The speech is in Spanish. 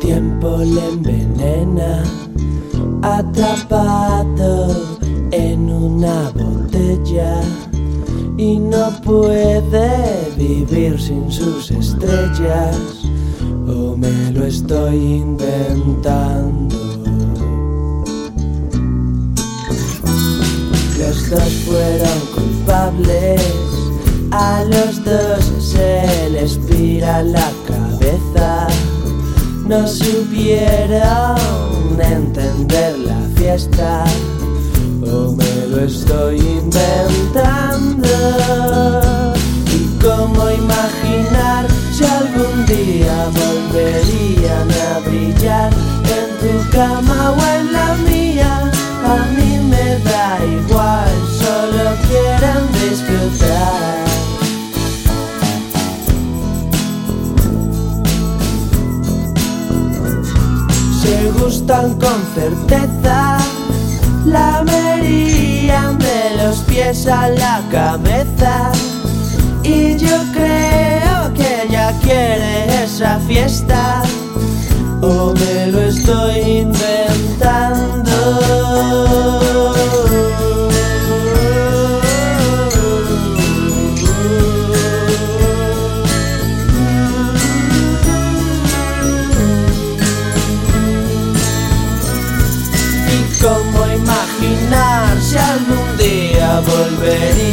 tiempo le envenena, atrapado en una botella y no puede vivir sin sus estrellas o me lo estoy inventando. Los dos fueron culpables, no supieron entender la fiesta o me lo estoy inventando. ¿Y cómo imaginar si algún día volverían a brillar en tu cama gustan con certeza la verían de los pies a la cabeza. Y yo creo que ella quiere esa fiesta. O me lo estoy imaginar